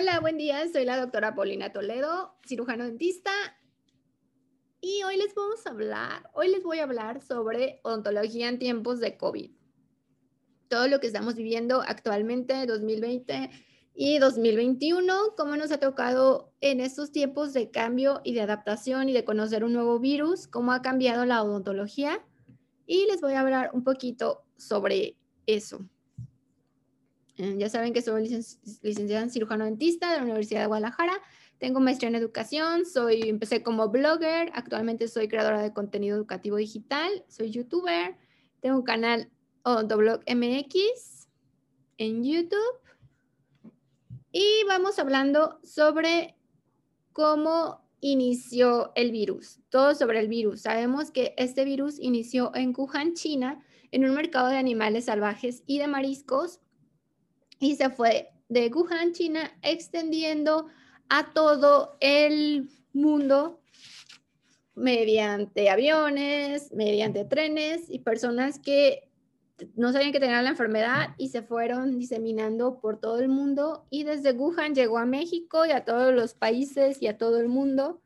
Hola, buen día. Soy la doctora Paulina Toledo, cirujano dentista. Y hoy les vamos a hablar, hoy les voy a hablar sobre odontología en tiempos de COVID. Todo lo que estamos viviendo actualmente, 2020 y 2021, cómo nos ha tocado en estos tiempos de cambio y de adaptación y de conocer un nuevo virus, cómo ha cambiado la odontología. Y les voy a hablar un poquito sobre eso. Eh, ya saben que soy licenciada en cirujano dentista de la Universidad de Guadalajara. Tengo maestría en educación, soy, empecé como blogger, actualmente soy creadora de contenido educativo digital, soy youtuber, tengo un canal Odontoblog MX en YouTube. Y vamos hablando sobre cómo inició el virus, todo sobre el virus. Sabemos que este virus inició en Wuhan, China, en un mercado de animales salvajes y de mariscos y se fue de Wuhan, China, extendiendo a todo el mundo mediante aviones, mediante trenes y personas que no sabían que tenían la enfermedad y se fueron diseminando por todo el mundo y desde Wuhan llegó a México y a todos los países y a todo el mundo.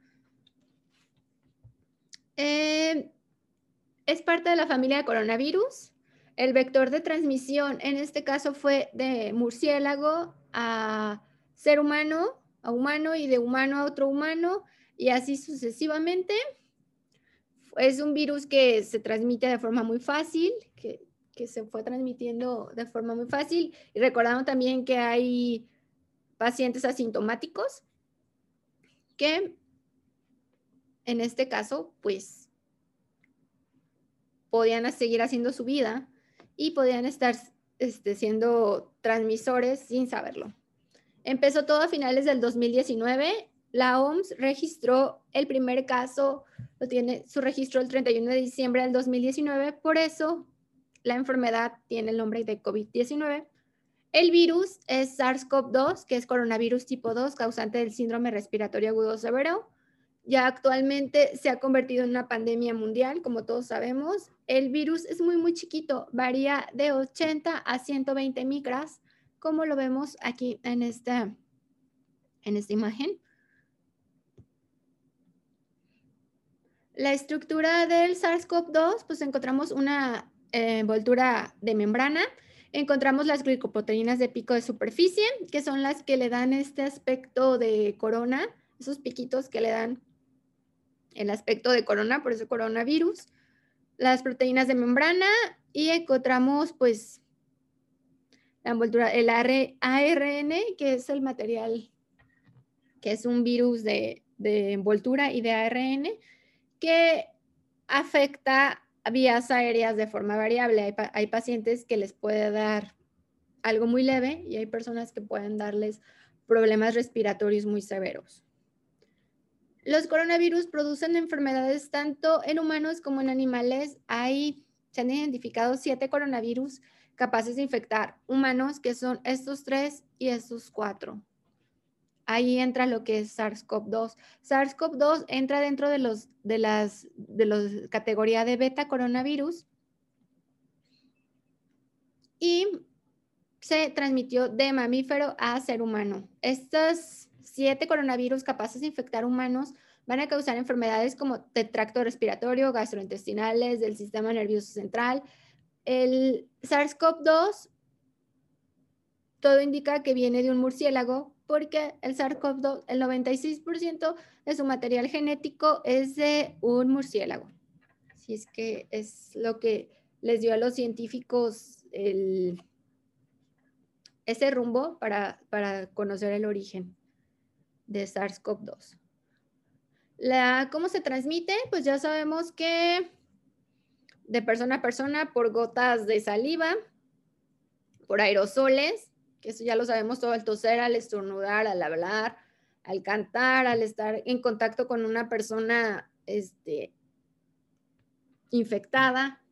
Eh, es parte de la familia de coronavirus el vector de transmisión en este caso fue de murciélago a ser humano, a humano y de humano a otro humano y así sucesivamente. Es un virus que se transmite de forma muy fácil, que, se fue transmitiendo de forma muy fácil. Y recordamos también que hay pacientes asintomáticos que en este caso, pues, podían seguir haciendo su vida y podían estar este, siendo transmisores sin saberlo. Empezó todo a finales del 2019. La OMS registró el primer caso, lo tiene su registro el 31 de diciembre del 2019, por eso la enfermedad tiene el nombre de COVID-19. El virus es SARS-CoV-2, que es coronavirus tipo 2, causante del síndrome respiratorio agudo severo. Ya actualmente se ha convertido en una pandemia mundial, como todos sabemos. El virus es muy, muy chiquito, varía de 80 a 120 micras, como lo vemos aquí en esta, en esta imagen. La estructura del SARS-CoV-2, pues encontramos una eh, envoltura de membrana, encontramos las glicoproteínas de pico de superficie, que son las que le dan este aspecto de corona, esos piquitos que le dan el aspecto de corona, por eso coronavirus, las proteínas de membrana y encontramos pues la envoltura, el ARN, que es el material, que es un virus de, envoltura y de ARN, que afecta vías aéreas de forma variable. Hay, hay, pacientes que les puede dar algo muy leve y hay personas que pueden darles problemas respiratorios muy severos. Los coronavirus producen enfermedades tanto en humanos como en animales. Hay, se han identificado siete coronavirus capaces de infectar humanos, que son estos tres y estos cuatro. Ahí entra lo que es SARS-CoV-2. SARS-CoV-2 entra dentro de los de las de categoría de beta coronavirus y se transmitió de mamífero a ser humano. Estos siete coronavirus capaces de infectar humanos van a causar enfermedades como de tracto respiratorio, gastrointestinales, del sistema nervioso central. El SARS-CoV-2, todo indica que viene de un murciélago porque el SARS-CoV-2, el 96% de su material genético es de un murciélago. Así es que es lo que les dio a los científicos ese rumbo para, para conocer el origen de SARS-CoV-2. ¿Cómo se transmite? Pues ya sabemos que de persona a persona por gotas de saliva, por aerosoles, que eso ya lo sabemos todo, al toser, al estornudar, al hablar, al cantar, al estar en contacto con una persona este, infectada.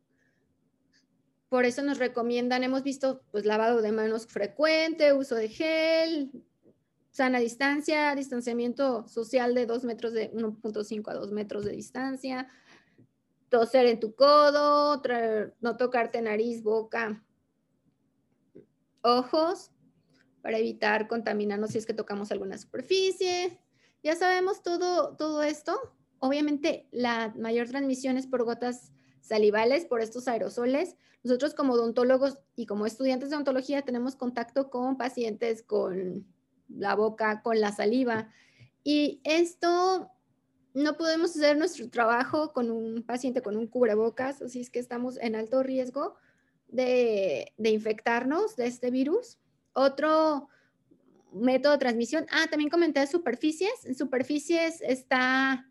Por eso nos recomiendan, hemos visto pues lavado de manos frecuente, uso de gel, sana distancia, distanciamiento social de 2 metros de 1.5 a 2 metros de distancia, toser en tu codo, no tocarte nariz, boca, ojos, para evitar contaminarnos si es que tocamos alguna superficie. Ya sabemos todo, todo esto. Obviamente la mayor transmisión es por gotas salivales, por estos aerosoles. Nosotros como odontólogos y como estudiantes de odontología tenemos contacto con pacientes con la boca, con la saliva. Y esto no podemos hacer nuestro trabajo con un paciente con un cubrebocas, así es que estamos en alto riesgo de, de infectarnos de este virus. Otro método de transmisión, ah, también comenté superficies. En superficies está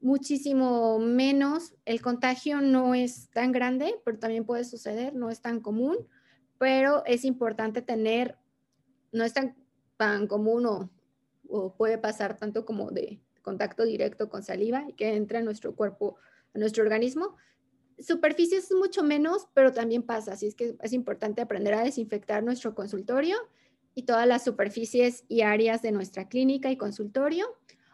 muchísimo menos, el contagio no es tan grande, pero también puede suceder, no es tan común, pero es importante tener, no es tan, tan común o, o puede pasar tanto como de contacto directo con saliva y que entra en nuestro cuerpo, a nuestro organismo. Superficies es mucho menos, pero también pasa, así es que es importante aprender a desinfectar nuestro consultorio y todas las superficies y áreas de nuestra clínica y consultorio.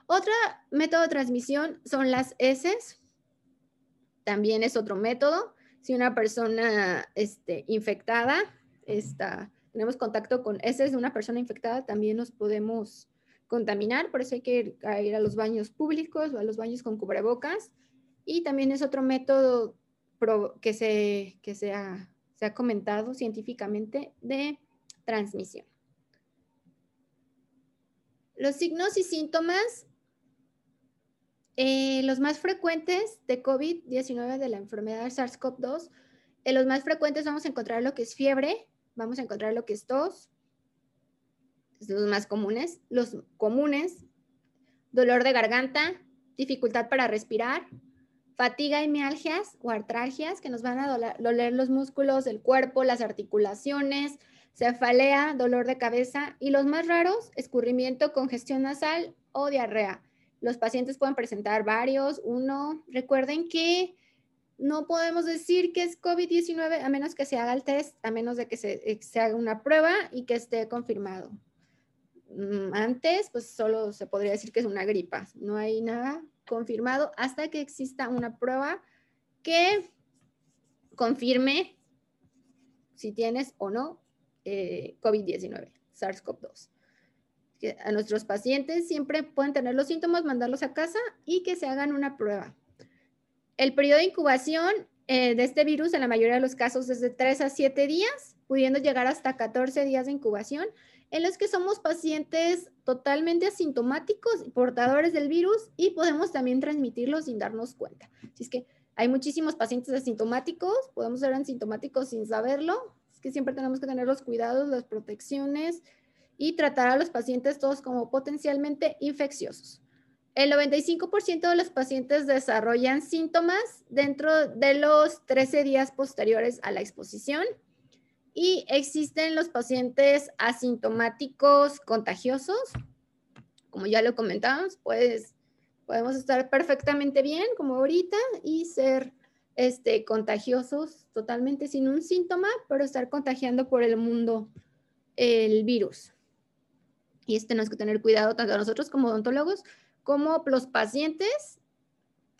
Otro método de transmisión son las heces. También es otro método. Si una persona este, infectada, está, tenemos contacto con heces de una persona infectada, también nos podemos contaminar. Por eso hay que ir a los baños públicos o a los baños con cubrebocas. Y también es otro método que, se, que se, ha, se ha comentado científicamente de transmisión. Los signos y síntomas eh, los más frecuentes de COVID-19, de la enfermedad SARS-CoV-2, en los más frecuentes vamos a encontrar lo que es fiebre, vamos a encontrar lo que es tos, los más comunes. Los comunes, dolor de garganta, dificultad para respirar, fatiga y mialgias o artralgias que nos van a doler los músculos del cuerpo, las articulaciones, cefalea, dolor de cabeza y los más raros, escurrimiento, congestión nasal o diarrea. Los pacientes pueden presentar varios, uno. Recuerden que no podemos decir que es COVID-19 a menos que se haga el test, a menos de que se, se, haga una prueba y que esté confirmado. Mm, antes, pues solo se podría decir que es una gripa. No hay nada confirmado hasta que exista una prueba que confirme si tienes o no eh, COVID-19, SARS-CoV-2 a nuestros pacientes siempre pueden tener los síntomas, mandarlos a casa y que se hagan una prueba. El periodo de incubación eh, de este virus en la mayoría de los casos es de 3 a 7 días, pudiendo llegar hasta 14 días de incubación, en los que somos pacientes totalmente asintomáticos, portadores del virus y podemos también transmitirlo sin darnos cuenta. Así es que hay muchísimos pacientes asintomáticos, podemos ser asintomáticos sin saberlo, es que siempre tenemos que tener los cuidados, las protecciones, y tratar a los pacientes todos como potencialmente infecciosos. El 95% de los pacientes desarrollan síntomas dentro de los 13 días posteriores a la exposición y existen los pacientes asintomáticos contagiosos. Como ya lo comentábamos, pues podemos estar perfectamente bien como ahorita y ser este, contagiosos totalmente sin un síntoma, pero estar contagiando por el mundo el virus y este tenemos que tener cuidado tanto nosotros como odontólogos como los pacientes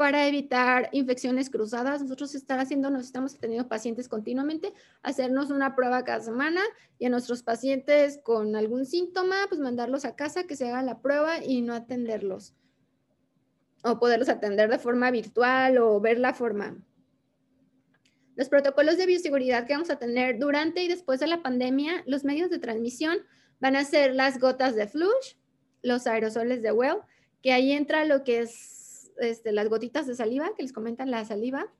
para evitar infecciones cruzadas. Nosotros estamos teniendo pacientes continuamente, hacernos una prueba cada semana y a nuestros pacientes con algún síntoma, pues mandarlos a casa que se hagan la prueba y no atenderlos. O poderlos atender de forma virtual o ver la forma. Los protocolos de bioseguridad que vamos a tener durante y después de la pandemia, los medios de transmisión, van a ser las gotas de flush, los aerosoles de Well, que ahí entra lo que es este, las gotitas de saliva, que les comentan la saliva,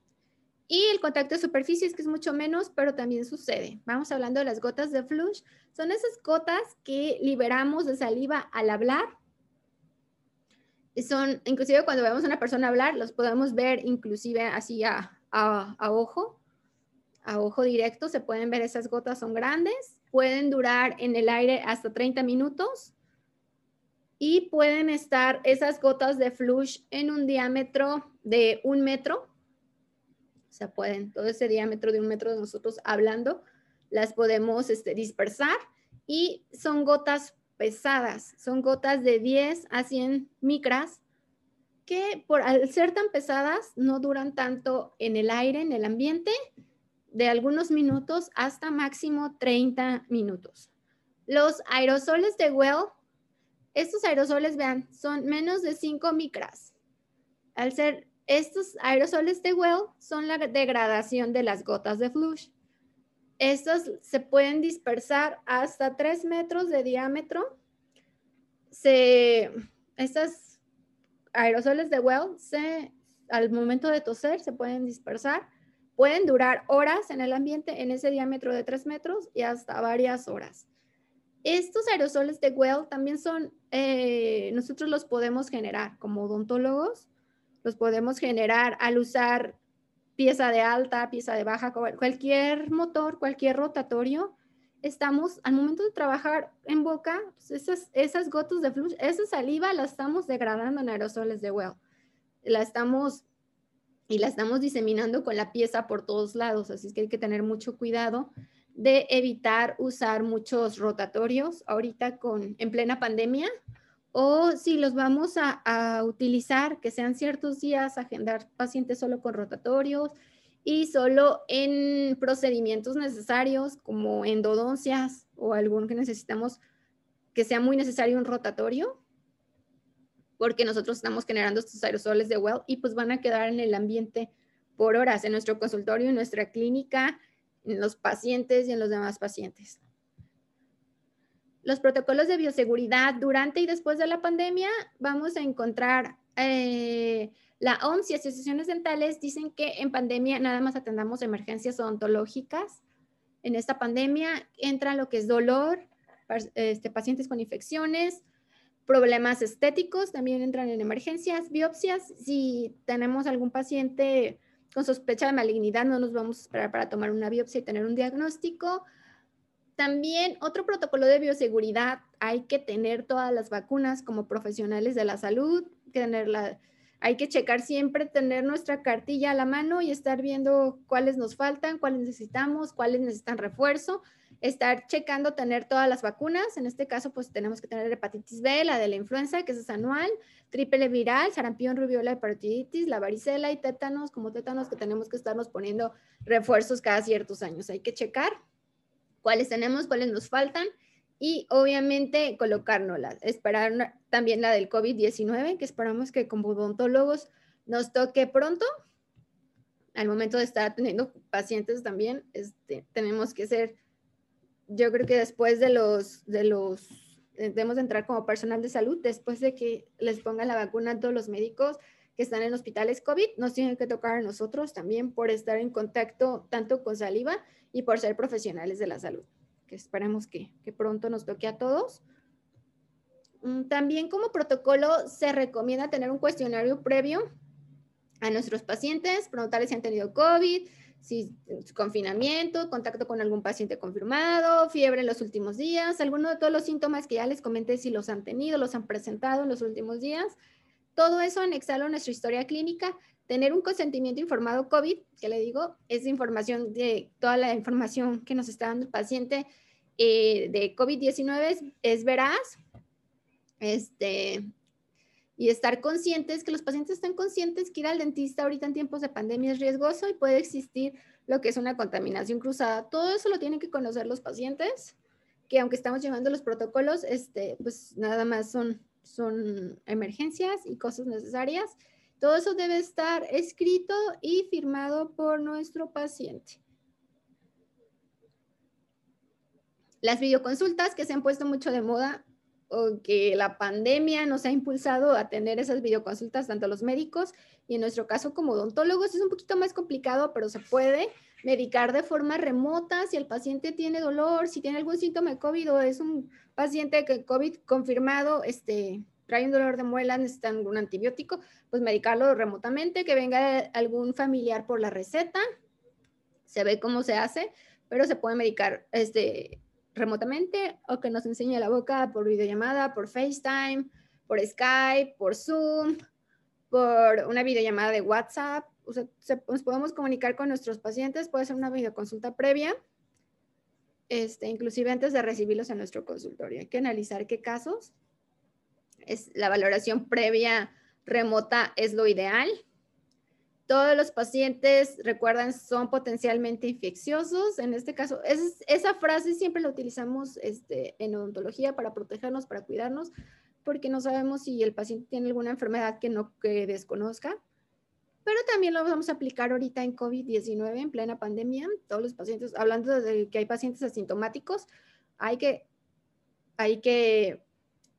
y el contacto de superficies, que es mucho menos, pero también sucede. Vamos hablando de las gotas de flush. Son esas gotas que liberamos de saliva al hablar. Son, inclusive cuando vemos a una persona hablar, los podemos ver inclusive así a, a ojo, a ojo directo. Se pueden ver esas gotas, son grandes pueden durar en el aire hasta 30 minutos y pueden estar esas gotas de flush en un diámetro de un metro. O sea, pueden, todo ese diámetro de un metro de nosotros hablando, las podemos este, dispersar y son gotas pesadas, son gotas de 10 a 100 micras que por al ser tan pesadas no duran tanto en el aire, en el ambiente, de algunos minutos hasta máximo 30 minutos. Los aerosoles de Well, estos aerosoles, vean, son menos de 5 micras. Al ser estos aerosoles de Well, son la degradación de las gotas de flush. Estos se pueden dispersar hasta 3 metros de diámetro. Se, estas aerosoles de Well, se, al momento de toser, se pueden dispersar. Pueden durar horas en el ambiente en ese diámetro de 3 metros y hasta varias horas. Estos aerosoles de Well también son, eh, nosotros los podemos generar como odontólogos, los podemos generar al usar pieza de alta, pieza de baja, cualquier motor, cualquier rotatorio. Estamos, al momento de trabajar en boca, pues, esas, esas gotas de flujo, esa saliva la estamos degradando en aerosoles de Well. La estamos y la estamos diseminando con la pieza por todos lados, así que hay que tener mucho cuidado de evitar usar muchos rotatorios ahorita con, en plena pandemia o si los vamos a, utilizar, que sean ciertos días, agendar pacientes solo con rotatorios y solo en procedimientos necesarios como endodoncias o algún que necesitamos que sea muy necesario un rotatorio, porque nosotros estamos generando estos aerosoles de well y pues van a quedar en el ambiente por horas en nuestro consultorio, en nuestra clínica en los pacientes y en los demás pacientes. Los protocolos de bioseguridad durante y después de la pandemia, vamos a encontrar eh, la OMS y asociaciones dentales dicen que en pandemia nada más atendamos emergencias odontológicas. En esta pandemia entra lo que es dolor, este, pacientes con infecciones, problemas estéticos también entran en emergencias, biopsias. Si tenemos algún paciente con sospecha de malignidad, no nos vamos a esperar para tomar una biopsia y tener un diagnóstico. También otro protocolo de bioseguridad, hay que tener todas las vacunas como profesionales de la salud, hay que checar siempre, tener nuestra cartilla a la mano y estar viendo cuáles nos faltan, cuáles necesitamos, cuáles necesitan refuerzo estar checando tener todas las vacunas. En este caso, pues tenemos que tener hepatitis B, la de la influenza, que es anual, triple viral, sarampión, rubiola, hepatitis, la varicela y tétanos, como tétanos que tenemos que estarnos poniendo refuerzos cada ciertos años. Hay que checar cuáles tenemos, cuáles nos faltan y obviamente colocárnoslas. Esperar también la del COVID-19, que esperamos que como odontólogos nos toque pronto. Al momento de estar teniendo pacientes también, este, tenemos que ser yo creo que después de los, de los, eh, debemos entrar como personal de salud, después de que les pongan la vacuna a todos los médicos que están en hospitales COVID, nos tienen que tocar a nosotros también por estar en contacto tanto con saliva y por ser profesionales de la salud, que esperemos que, que pronto nos toque a todos. Mm, también como protocolo se recomienda tener un cuestionario previo a nuestros pacientes, preguntarles si han tenido COVID, si confinamiento, contacto con algún paciente confirmado, fiebre en los últimos días, alguno de todos los síntomas que ya les comenté si los han tenido, los han presentado en los últimos días. Todo eso anexarlo a nuestra historia clínica, tener un consentimiento informado COVID, que le digo, es información de toda la información que nos está dando el paciente eh, de COVID-19 es, es veraz. Este, y estar conscientes, que los pacientes estén conscientes que ir al dentista ahorita en tiempos de pandemia es riesgoso y puede existir lo que es una contaminación cruzada. Todo eso lo tienen que conocer los pacientes, que aunque estamos llevando los protocolos, este, pues nada más son, son emergencias y cosas necesarias. Todo eso debe estar escrito y firmado por nuestro paciente. Las videoconsultas que se han puesto mucho de moda o que la pandemia nos ha impulsado a tener esas videoconsultas tanto los médicos y en nuestro caso como odontólogos es un poquito más complicado, pero se puede medicar de forma remota si el paciente tiene dolor, si tiene algún síntoma de COVID o es un paciente que COVID confirmado, este, trae un dolor de muela, necesitan un antibiótico, pues medicarlo remotamente, que venga algún familiar por la receta, se ve cómo se hace, pero se puede medicar este, remotamente o que nos enseñe la boca por videollamada, por FaceTime, por Skype, por Zoom, por una videollamada de WhatsApp. O nos podemos comunicar con nuestros pacientes, puede ser una videoconsulta previa, este, inclusive antes de recibirlos en nuestro consultorio. Hay que analizar qué casos. Es, la valoración previa remota es lo ideal todos los pacientes, recuerdan, son potencialmente infecciosos. En este caso, esa frase siempre la utilizamos este, en odontología para protegernos, para cuidarnos, porque no sabemos si el paciente tiene alguna enfermedad que no que desconozca. Pero también lo vamos a aplicar ahorita en COVID-19, en plena pandemia. Todos los pacientes, hablando de que hay pacientes asintomáticos, hay que, hay que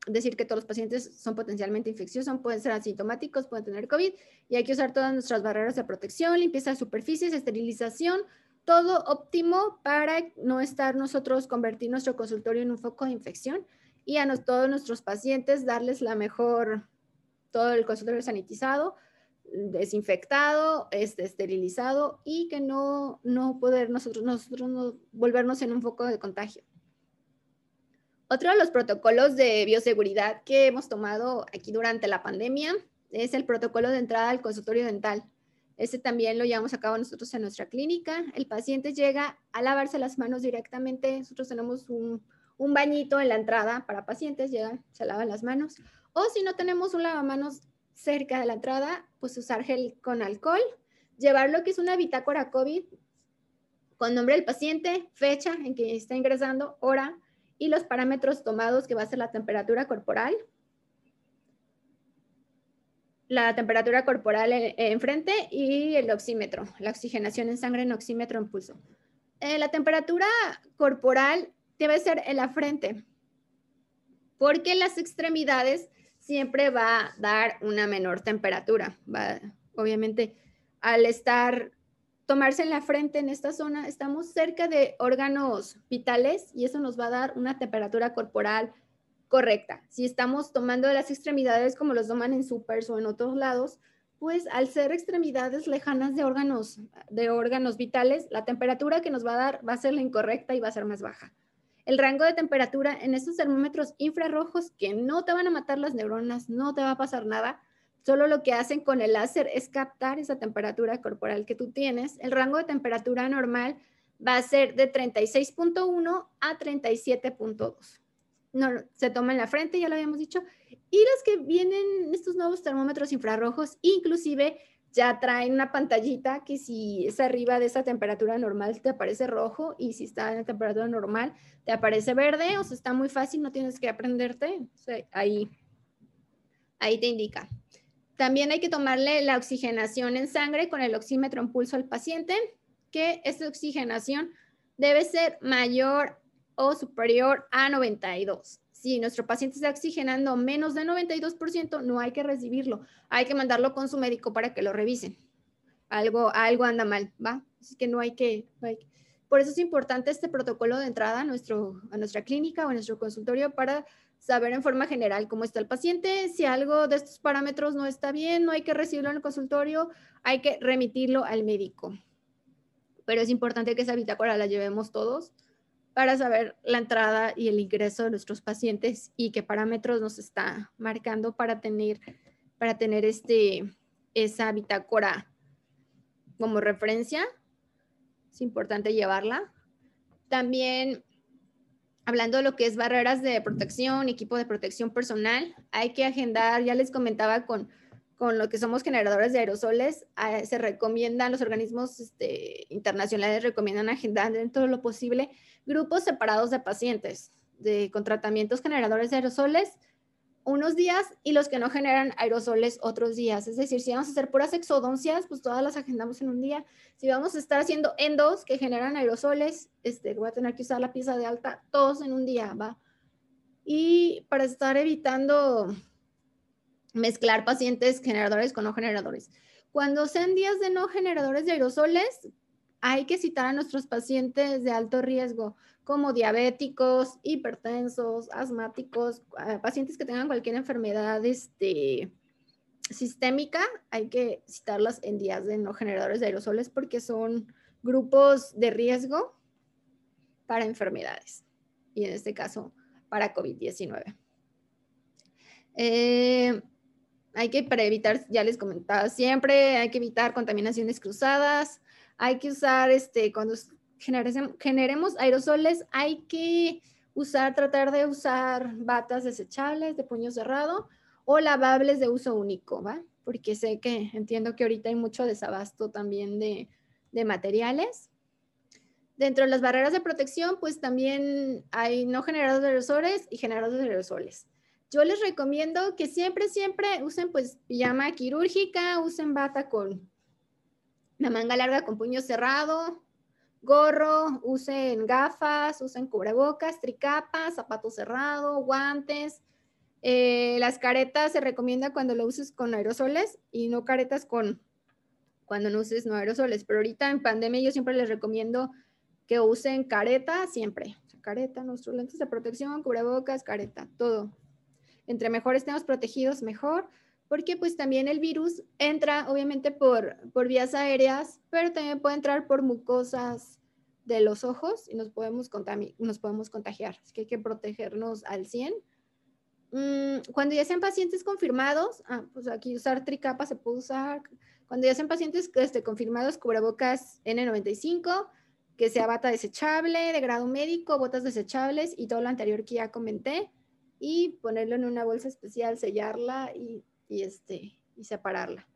decir que todos los pacientes son potencialmente infecciosos, pueden ser asintomáticos, pueden tener COVID y hay que usar todas nuestras barreras de protección, limpieza de superficies, esterilización, todo óptimo para no estar nosotros, convertir nuestro consultorio en un foco de infección y a todos nuestros pacientes darles la mejor, todo el consultorio sanitizado, desinfectado, este, esterilizado y que no, no poder nosotros, nosotros no volvernos en un foco de contagio. Otro de los protocolos de bioseguridad que hemos tomado aquí durante la pandemia es el protocolo de entrada al consultorio dental. Ese también lo llevamos a cabo nosotros en nuestra clínica. El paciente llega a lavarse las manos directamente. Nosotros tenemos un, un bañito en la entrada para pacientes, llegan, se lavan las manos. O si no tenemos un lavamanos cerca de la entrada, pues usar gel con alcohol, llevar lo que es una bitácora COVID con nombre del paciente, fecha en que está ingresando, hora, y los parámetros tomados que va a ser la temperatura corporal, la temperatura corporal enfrente y el oxímetro, la oxigenación en sangre en oxímetro en pulso. Eh, la temperatura corporal debe ser en la frente, porque las extremidades siempre va a dar una menor temperatura. Va, obviamente, al estar tomarse en la frente en esta zona, estamos cerca de órganos vitales y eso nos va a dar una temperatura corporal correcta. Si estamos tomando las extremidades como los toman en supers o en otros lados, pues al ser extremidades lejanas de órganos, de órganos vitales, la temperatura que nos va a dar va a ser la incorrecta y va a ser más baja. El rango de temperatura en estos termómetros infrarrojos que no te van a matar las neuronas, no te va a pasar nada, Solo lo que hacen con el láser es captar esa temperatura corporal que tú tienes. El rango de temperatura normal va a ser de 36.1 a 37.2. No, se toma en la frente, ya lo habíamos dicho. Y los que vienen, estos nuevos termómetros infrarrojos, inclusive ya traen una pantallita que si es arriba de esa temperatura normal te aparece rojo y si está en la temperatura normal te aparece verde. O sea, está muy fácil, no tienes que aprenderte. ahí, ahí te indica. También hay que tomarle la oxigenación en sangre con el oxímetro en pulso al paciente, que esta oxigenación debe ser mayor o superior a 92. Si nuestro paciente está oxigenando menos de 92%, no hay que recibirlo. Hay que mandarlo con su médico para que lo revisen. Algo, algo anda mal, ¿va? Así que no hay que, Por eso es importante este protocolo de entrada a, nuestro, a nuestra clínica o a nuestro consultorio para saber en forma general cómo está el paciente. Si algo de estos parámetros no está bien, no hay que recibirlo en el consultorio, hay que remitirlo al médico. Pero es importante que esa bitácora la llevemos todos para saber la entrada y el ingreso de nuestros pacientes y qué parámetros nos está marcando para tener, para tener este, esa bitácora como referencia. Es importante llevarla. También hablando de lo que es barreras de protección, equipo de protección personal, hay que agendar, ya les comentaba con, con lo que somos generadores de aerosoles, ah, se recomiendan, los organismos este, internacionales recomiendan agendar dentro de lo posible grupos separados de pacientes de, con tratamientos generadores de aerosoles, unos días y los que no generan aerosoles otros días. Es decir, si vamos a hacer puras exodoncias, pues todas las agendamos en un día. Si vamos a estar haciendo endos que generan aerosoles, este, voy a tener que usar la pieza de alta, todos en un día, ¿va? Y para estar evitando mezclar pacientes generadores con no generadores. Cuando sean días de no generadores de aerosoles, hay que citar a nuestros pacientes de alto riesgo, como diabéticos, hipertensos, asmáticos, ah, pacientes que tengan cualquier enfermedad este, sistémica, hay que citarlas en días de no generadores de aerosoles porque son grupos de riesgo para enfermedades y en este caso para COVID-19. Eh, hay que, para evitar, ya les comentaba siempre, hay que evitar contaminaciones cruzadas, hay que usar, este, cuando generemos aerosoles, hay que usar, tratar de usar batas desechables de puño cerrado o lavables de uso único, ¿va? porque sé que entiendo que ahorita hay mucho desabasto también de, de materiales. Dentro de las barreras de protección, pues también hay no generadores de aerosoles y generadores de aerosoles. Yo les recomiendo que siempre, siempre usen pues pijama quirúrgica, usen bata con la manga larga con puño cerrado, gorro, usen gafas, usen cubrebocas, tricapas, zapato cerrado, guantes. Eh, las caretas se recomienda cuando lo uses con aerosoles y no caretas con cuando no uses no aerosoles. Pero ahorita en pandemia yo siempre les recomiendo que usen careta siempre. careta, nuestros lentes de protección, cubrebocas, careta, todo. Entre mejor estemos protegidos, mejor, porque pues también el virus entra obviamente por, por vías aéreas, pero también puede entrar por mucosas de los ojos y nos podemos, nos podemos contagiar. Así que hay que protegernos al 100. Mm, cuando ya sean pacientes confirmados, ah, pues aquí usar tricapa se puede usar. Cuando ya sean pacientes este, confirmados, cubrebocas N95, que sea bata desechable de grado médico, botas desechables y todo lo anterior que ya comenté y ponerlo en una bolsa especial, sellarla y, este, y separarla.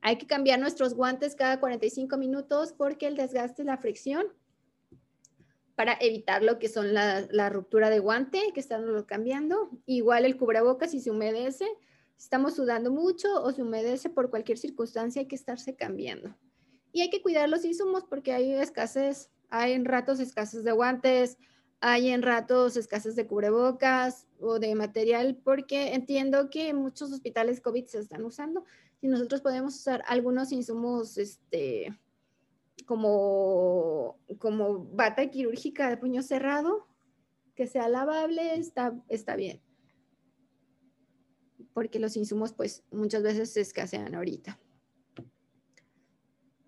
Hay que cambiar nuestros guantes cada 45 minutos porque el desgaste y la fricción para evitar lo que son la, ruptura de guante, que están cambiando. Igual el cubrebocas si se humedece, estamos sudando mucho o se humedece por cualquier circunstancia, hay que estarse cambiando. Y hay que cuidar los insumos porque hay escasez, hay en ratos escasez de guantes, hay en ratos escasez de cubrebocas o de material, porque entiendo que muchos hospitales COVID se están usando y nosotros podemos usar algunos insumos, este, como, como bata quirúrgica de puño cerrado, que sea lavable, está, está bien. Porque los insumos, pues, muchas veces se escasean ahorita.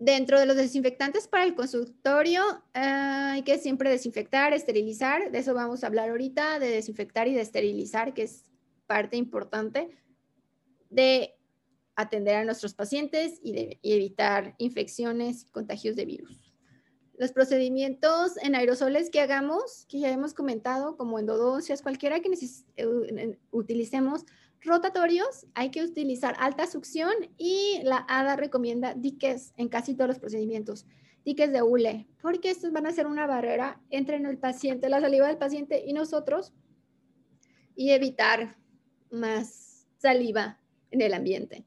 Dentro de los desinfectantes para el consultorio, ah, hay que siempre desinfectar, esterilizar. De eso vamos a hablar ahorita, de desinfectar y de esterilizar, que es parte importante de atender a nuestros pacientes y, de, evitar infecciones y contagios de virus. Los procedimientos en aerosoles que hagamos, que ya hemos comentado, como endodoncias, cualquiera que eh, utilicemos, rotatorios, hay que utilizar alta succión y la ADA recomienda diques en casi todos los procedimientos, diques de hule, porque estos van a ser una barrera entre el paciente, la saliva del paciente y nosotros y evitar más saliva en el ambiente.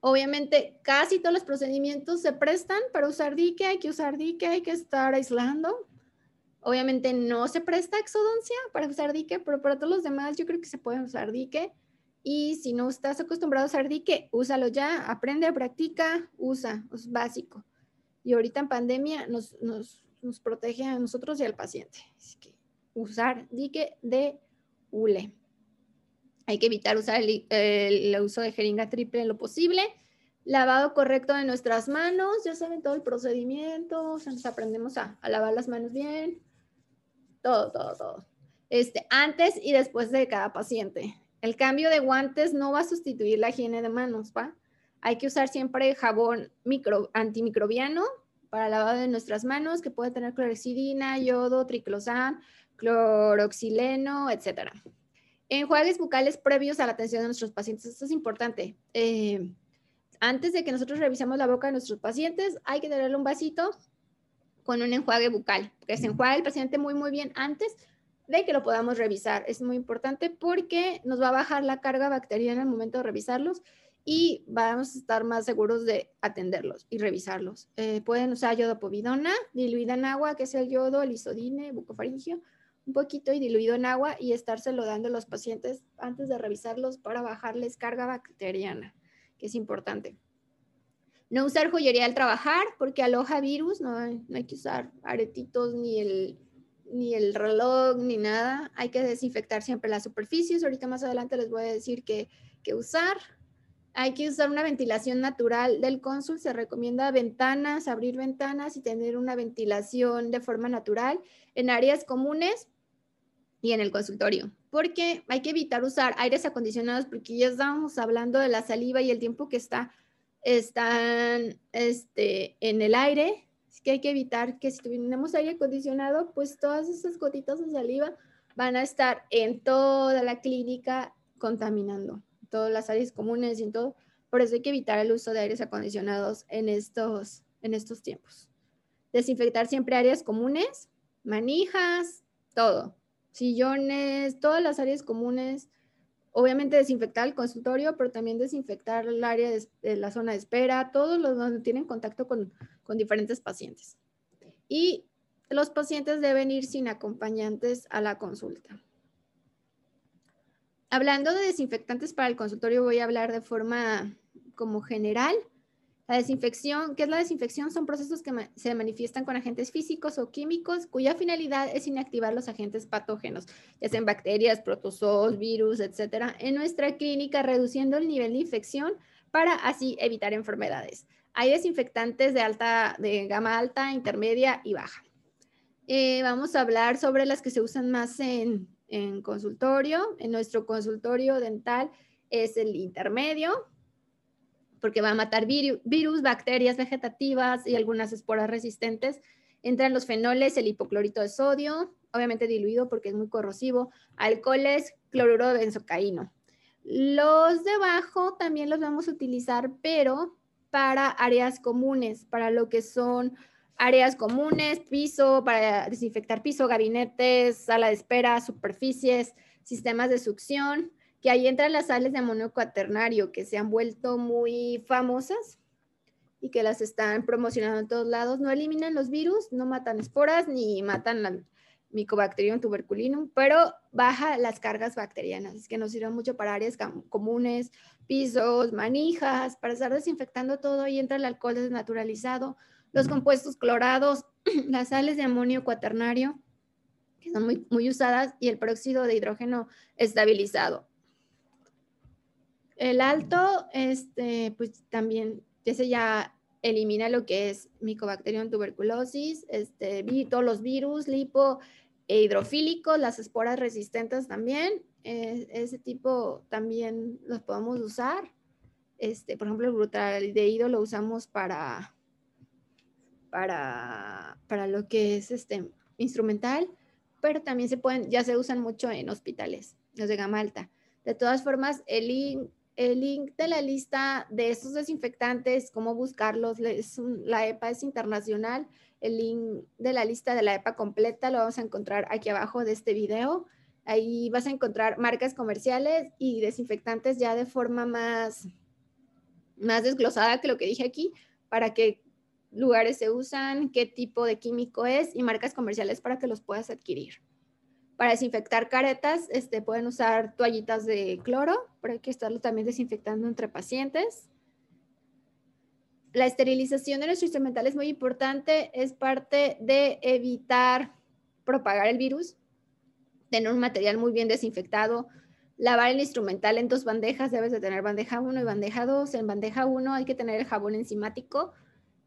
Obviamente, casi todos los procedimientos se prestan para usar dique, hay que usar dique, hay que estar aislando. Obviamente no se presta exodoncia para usar dique, pero para todos los demás yo creo que se puede usar dique. Y si no estás acostumbrado a usar dique, úsalo ya, aprende, practica, usa, es básico. Y ahorita en pandemia nos, nos, protege a nosotros y al paciente. Así que usar dique de hule. Hay que evitar usar el, uso de jeringa triple en lo posible. Lavado correcto de nuestras manos. Ya saben todo el procedimiento. nos aprendemos a, lavar las manos bien. Todo, todo, todo. Este, antes y después de cada paciente. El cambio de guantes no va a sustituir la higiene de manos, ¿va? Hay que usar siempre jabón micro, antimicrobiano para lavado de nuestras manos, que puede tener clorexidina, yodo, triclosan, cloroxileno, etcétera. Enjuagues bucales previos a la atención de nuestros pacientes. Esto es importante. Eh, antes de que nosotros revisemos la boca de nuestros pacientes, hay que darle un vasito con un enjuague bucal, que se enjuague el paciente muy, muy bien antes de que lo podamos revisar. Es muy importante porque nos va a bajar la carga bacteriana el momento de revisarlos y vamos a estar más seguros de atenderlos y revisarlos. Eh, pueden usar yodopovidona diluida en agua, que es el yodo, el isodine, bucofaringio, un poquito y diluido en agua y estárselo dando a los pacientes antes de revisarlos para bajarles carga bacteriana, que es importante. No usar joyería al trabajar porque aloja virus, no, hay que usar aretitos ni el, ni el reloj ni nada. Hay que desinfectar siempre las superficies. Ahorita más adelante les voy a decir que, que usar. Hay que usar una ventilación natural del cónsul. Se recomienda ventanas, abrir ventanas y tener una ventilación de forma natural en áreas comunes y en el consultorio, porque hay que evitar usar aires acondicionados porque ya estamos hablando de la saliva y el tiempo que está están este, en el aire, que hay que evitar que si tenemos aire acondicionado, pues todas esas gotitas de saliva van a estar en toda la clínica contaminando, todas las áreas comunes y en todo, Por eso hay que evitar el uso de aires acondicionados en estos, en estos tiempos. Desinfectar siempre áreas comunes, manijas, todo. Sillones, todas las áreas comunes. Obviamente desinfectar el consultorio, pero también desinfectar el área de, la zona de espera, todos los donde tienen contacto con, con diferentes pacientes. Y los pacientes deben ir sin acompañantes a la consulta. Hablando de desinfectantes para el consultorio, voy a hablar de forma como general. La desinfección, ¿qué es la desinfección? Son procesos que se manifiestan con agentes físicos o químicos cuya finalidad es inactivar los agentes patógenos, ya sean bacterias, protozoos, virus, etcétera, en nuestra clínica, reduciendo el nivel de infección para así evitar enfermedades. Hay desinfectantes de alta, de gama alta, intermedia y baja. Eh, vamos a hablar sobre las que se usan más en, en consultorio. En nuestro consultorio dental es el intermedio, porque va a matar virus, bacterias vegetativas y algunas esporas resistentes. Entran los fenoles, el hipoclorito de sodio, obviamente diluido porque es muy corrosivo, alcoholes, cloruro de benzocaíno. Los de abajo también los vamos a utilizar, pero para áreas comunes, para lo que son áreas comunes, piso, para desinfectar piso, gabinetes, sala de espera, superficies, sistemas de succión, que ahí entran las sales de amonio cuaternario que se han vuelto muy famosas y que las están promocionando en todos lados. No eliminan los virus, no matan esporas ni matan la Mycobacterium tuberculinum, pero baja las cargas bacterianas, es que nos sirve mucho para áreas comunes, pisos, manijas, para estar desinfectando todo y entra el alcohol desnaturalizado los compuestos clorados, las sales de amonio cuaternario, que son muy, muy usadas, y el peróxido de hidrógeno estabilizado. El alto, este, pues también, ese ya elimina lo que es Mycobacterium tuberculosis, este, todos los virus, lipo e hidrofílicos, las esporas resistentes también, e, ese tipo también los podemos usar. Este, por ejemplo, el brutaldehído lo usamos para para, para lo que es este instrumental, pero también se pueden, ya se usan mucho en hospitales, los de gama alta. De todas formas, el el link de la lista de estos desinfectantes, cómo buscarlos, es la EPA es internacional. El link de la lista de la EPA completa lo vamos a encontrar aquí abajo de este video. Ahí vas a encontrar marcas comerciales y desinfectantes ya de forma más, más desglosada que lo que dije aquí, para que lugares se usan, qué tipo de químico es y marcas comerciales para que los puedas adquirir. Para desinfectar caretas, este, pueden usar toallitas de cloro, pero hay que estarlo también desinfectando entre pacientes. La esterilización de nuestro instrumental es muy importante, es parte de evitar propagar el virus, tener un material muy bien desinfectado, lavar el instrumental en dos bandejas, debes de tener bandeja 1 y bandeja 2. En bandeja 1 hay que tener el jabón enzimático,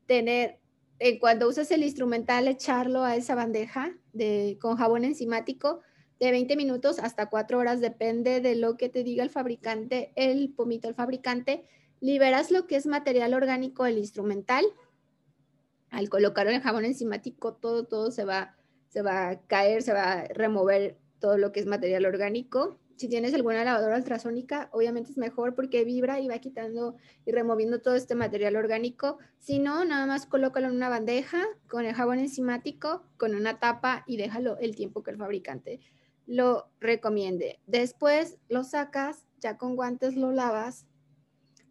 tener, eh, cuando usas el instrumental, echarlo a esa bandeja de, con jabón enzimático de 20 minutos hasta 4 horas, depende de lo que te diga el fabricante, el pomito el fabricante. Liberas lo que es material orgánico del instrumental. Al colocarlo en el jabón enzimático, todo, todo se va, se va a caer, se va a remover todo lo que es material orgánico. Si tienes alguna lavadora ultrasónica, obviamente es mejor porque vibra y va quitando y removiendo todo este material orgánico. Si no, nada más colócalo en una bandeja con el jabón enzimático, con una tapa y déjalo el tiempo que el fabricante lo recomiende. Después lo sacas, ya con guantes lo lavas,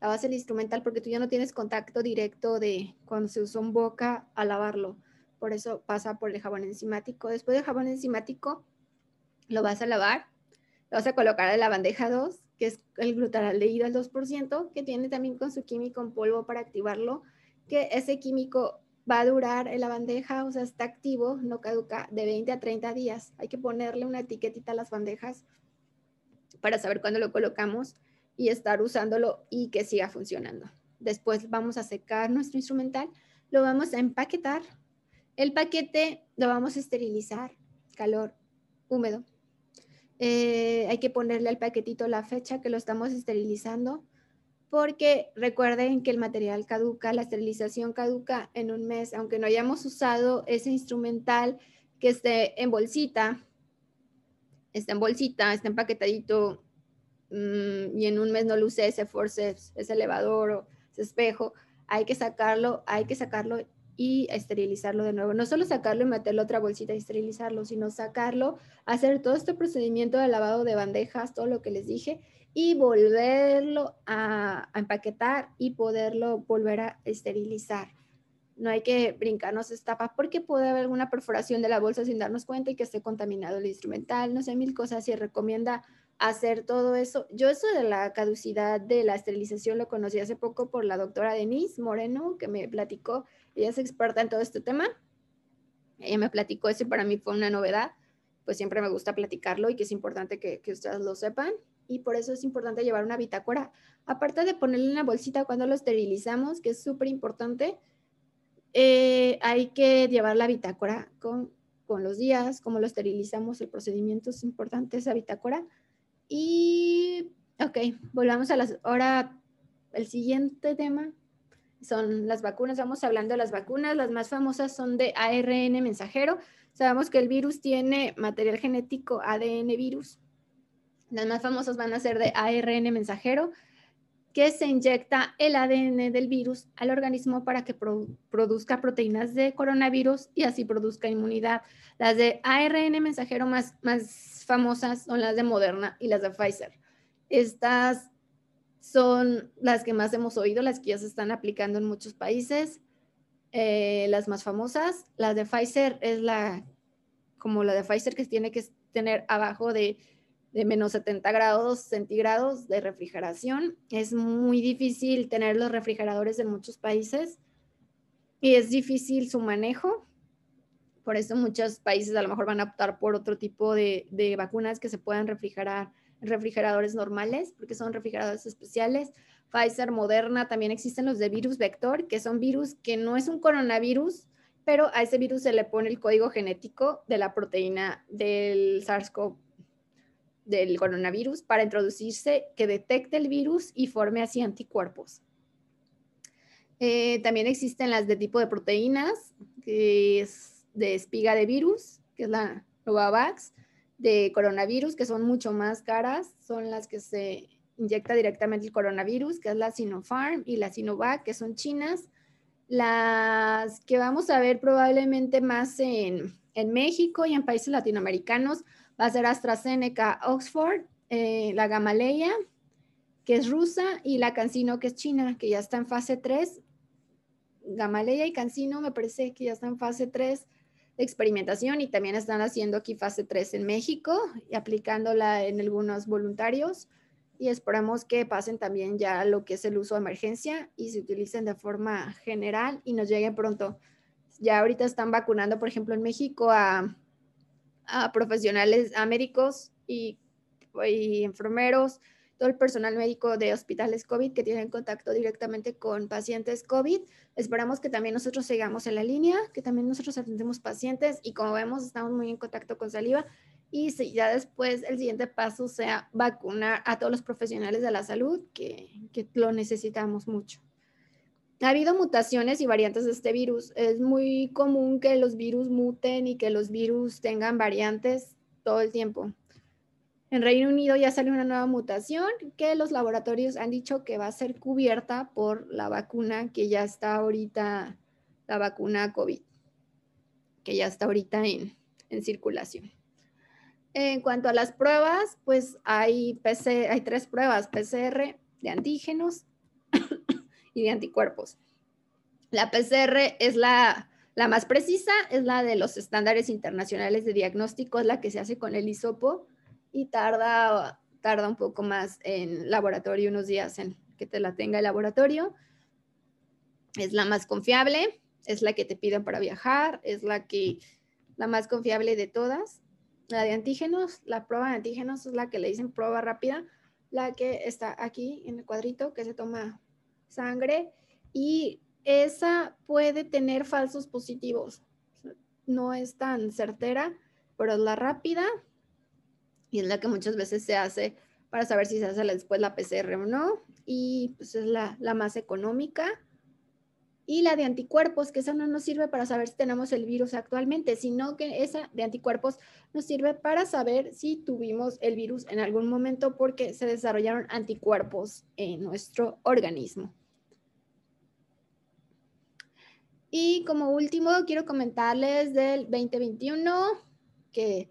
lavas el instrumental porque tú ya no tienes contacto directo de cuando se usa un boca a lavarlo. Por eso pasa por el jabón enzimático. Después del jabón enzimático lo vas a lavar vas a colocar en la bandeja 2, que es el glutaraldehído al 2%, que tiene también con su químico en polvo para activarlo, que ese químico va a durar en la bandeja, o sea, está activo, no caduca, de 20 a 30 días. Hay que ponerle una etiquetita a las bandejas para saber cuándo lo colocamos y estar usándolo y que siga funcionando. Después vamos a secar nuestro instrumental, lo vamos a empaquetar. El paquete lo vamos a esterilizar, calor húmedo. Eh, hay que ponerle al paquetito la fecha que lo estamos esterilizando, porque recuerden que el material caduca, la esterilización caduca en un mes, aunque no hayamos usado ese instrumental que esté en bolsita, está en bolsita, está empaquetadito mm, y en un mes no lo usé ese forceps, ese elevador o ese espejo, hay que sacarlo, hay que sacarlo y esterilizarlo de nuevo. No solo sacarlo y meterlo otra bolsita y esterilizarlo, sino sacarlo, hacer todo este procedimiento de lavado de bandejas, todo lo que les dije, y volverlo a, empaquetar y poderlo volver a esterilizar. No hay que brincarnos esta porque puede haber alguna perforación de la bolsa sin darnos cuenta y que esté contaminado el instrumental, no sé, mil cosas. Y recomienda hacer todo eso. Yo eso de la caducidad de la esterilización lo conocí hace poco por la doctora Denise Moreno, que me platicó, ella es experta en todo este tema. Ella me platicó eso y para mí fue una novedad, pues siempre me gusta platicarlo y que es importante que, que ustedes lo sepan y por eso es importante llevar una bitácora. Aparte de ponerle una bolsita cuando lo esterilizamos, que es súper importante, eh, hay que llevar la bitácora con, con los días, cómo lo esterilizamos, el procedimiento es importante, esa bitácora. Y, ok, volvamos a las, ahora el siguiente tema son las vacunas. Vamos hablando de las vacunas. Las más famosas son de ARN mensajero. Sabemos que el virus tiene material genético ADN virus las más famosas van a ser de ARN mensajero, que se inyecta el ADN del virus al organismo para que produzca proteínas de coronavirus y así produzca inmunidad. Las de ARN mensajero más, más famosas son las de Moderna y las de Pfizer. Estas son las que más hemos oído, las que ya se están aplicando en muchos países. Eh, las más famosas, las de Pfizer es la, como la de Pfizer que tiene que tener abajo de de menos 70 grados centígrados de refrigeración. Es muy difícil tener los refrigeradores en muchos países y es difícil su manejo. Por eso muchos países a lo mejor van a optar por otro tipo de, de vacunas que se puedan refrigerar refrigeradores normales, porque son refrigeradores especiales. Pfizer, Moderna, también existen los de virus vector, que son virus que no es un coronavirus, pero a ese virus se le pone el código genético de la proteína del SARS-CoV del coronavirus para introducirse que detecte el virus y forme así anticuerpos. Eh, también existen las de tipo de proteínas, que es de espiga de virus, que es la Novavax, de coronavirus, que son mucho más caras, son las que se inyecta directamente el coronavirus, que es la Sinopharm y la Sinovac, que son chinas. Las que vamos a ver probablemente más en, en México y en países latinoamericanos va a ser AstraZeneca Oxford, eh, la Gamaleya, que es rusa, y la Cancino, que es china, que ya está en fase 3. Gamaleya y Cancino me parece que ya están en fase 3 experimentación y también están haciendo aquí fase 3 en México y aplicándola en algunos voluntarios y esperamos que pasen también ya lo que es el uso de emergencia y se utilicen de forma general y nos lleguen pronto. Ya ahorita están vacunando, por ejemplo, en México a a profesionales, a médicos y, enfermeros, todo el personal médico de hospitales COVID que tienen contacto directamente con pacientes COVID. Esperamos que también nosotros sigamos en la línea, que también nosotros atendemos pacientes y como vemos estamos muy en contacto con saliva y si ya después el siguiente paso sea vacunar a todos los profesionales de la salud que, que lo necesitamos mucho. Ha habido mutaciones y variantes de este virus. Es muy común que los virus muten y que los virus tengan variantes todo el tiempo. En Reino Unido ya salió una nueva mutación que los laboratorios han dicho que va a ser cubierta por la vacuna que ya está ahorita, la vacuna COVID, que ya está ahorita en, en circulación. En cuanto a las pruebas, pues hay, PC, hay tres pruebas, PCR de antígenos, y de anticuerpos. La PCR es la, más precisa, es la de los estándares internacionales de diagnóstico, es la que se hace con el hisopo y tarda, tarda un poco más en laboratorio, unos días en que te la tenga el laboratorio. Es la más confiable, es la que te piden para viajar, es la que la más confiable de todas. La de antígenos, la prueba de antígenos es la que le dicen prueba rápida, la que está aquí en el cuadrito que se toma sangre y esa puede tener falsos positivos. No es tan certera, pero es la rápida y es la que muchas veces se hace para saber si se hace después la PCR o no. Y pues es la, la más económica y la de anticuerpos, que esa no nos sirve para saber si tenemos el virus actualmente, sino que esa de anticuerpos nos sirve para saber si tuvimos el virus en algún momento porque se desarrollaron anticuerpos en nuestro organismo. Y como último, quiero comentarles del 2021, que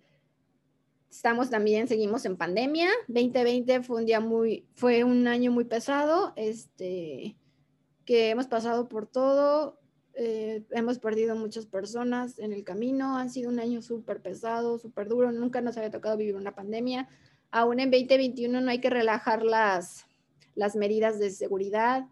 estamos también, seguimos en pandemia. 2020 fue un día muy, fue un año muy pesado. Este, que hemos pasado por todo, eh, hemos perdido muchas personas en el camino, ha sido un año súper pesado, súper duro, nunca nos había tocado vivir una pandemia. Aún en 2021 no hay que relajar las, las medidas de seguridad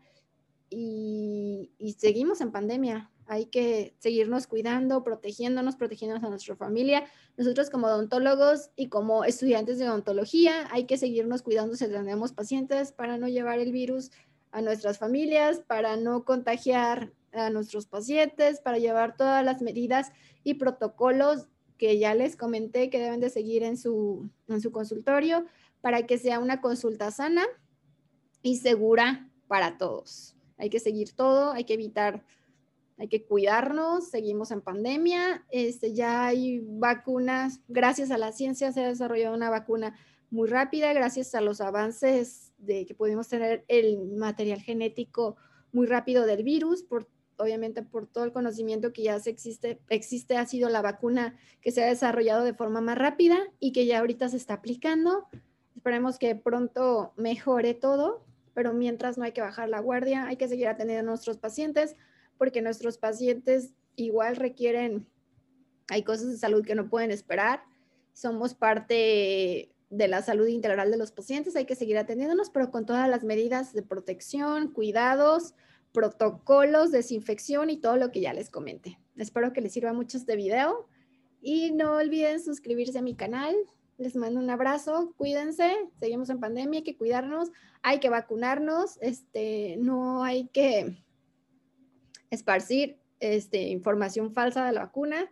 y, y seguimos en pandemia. Hay que seguirnos cuidando, protegiéndonos, protegiéndonos a nuestra familia. Nosotros como odontólogos y como estudiantes de odontología hay que seguirnos cuidando si tenemos pacientes para no llevar el virus a nuestras familias, para no contagiar a nuestros pacientes, para llevar todas las medidas y protocolos que ya les comenté que deben de seguir en su, en su consultorio para que sea una consulta sana y segura para todos. Hay que seguir todo, hay que evitar, hay que cuidarnos, seguimos en pandemia, este, ya hay vacunas, gracias a la ciencia se ha desarrollado una vacuna muy rápida gracias a los avances de que pudimos tener el material genético muy rápido del virus, por, obviamente por todo el conocimiento que ya se existe, existe, ha sido la vacuna que se ha desarrollado de forma más rápida y que ya ahorita se está aplicando. Esperemos que pronto mejore todo, pero mientras no hay que bajar la guardia, hay que seguir atendiendo a nuestros pacientes, porque nuestros pacientes igual requieren, hay cosas de salud que no pueden esperar. Somos parte de la salud integral de los pacientes, hay que seguir atendiéndonos, pero con todas las medidas de protección, cuidados, protocolos, desinfección y todo lo que ya les comenté. Espero que les sirva mucho este video y no olviden suscribirse a mi canal. Les mando un abrazo, cuídense, seguimos en pandemia, hay que cuidarnos, hay que vacunarnos, este, no hay que esparcir este, información falsa de la vacuna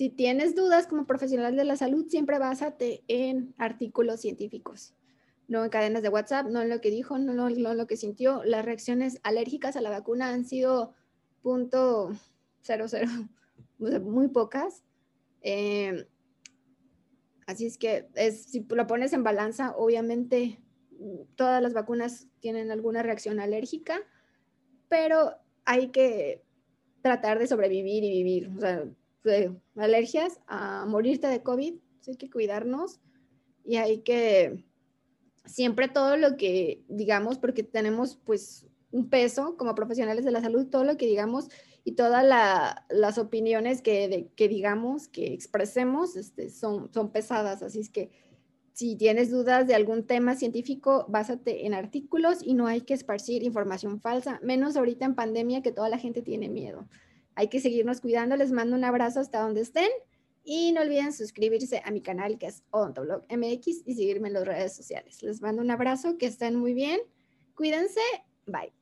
si tienes dudas como profesional de la salud, siempre básate en artículos científicos, no en cadenas de WhatsApp, no en lo que dijo, no, en lo que sintió. Las reacciones alérgicas a la vacuna han sido punto cero cero, muy pocas. Em, así es que si lo pones en balanza, obviamente todas las vacunas tienen alguna reacción alérgica, pero hay que tratar de sobrevivir y vivir. O sea, alergias a morirte de COVID. hay que cuidarnos y hay que siempre todo lo que digamos, porque tenemos pues un peso como profesionales de la salud, todo lo que digamos y todas las opiniones que, que, digamos, que expresemos, este, son, son pesadas. Así es que si tienes dudas de algún tema científico, básate en artículos y no hay que esparcir información falsa, menos ahorita en pandemia que toda la gente tiene miedo. Hay que seguirnos cuidando. Les mando un abrazo hasta donde estén. Y no olviden suscribirse a mi canal que es Odontoblog MX y seguirme en las redes sociales. Les mando un abrazo, que estén muy bien. Cuídense. Bye.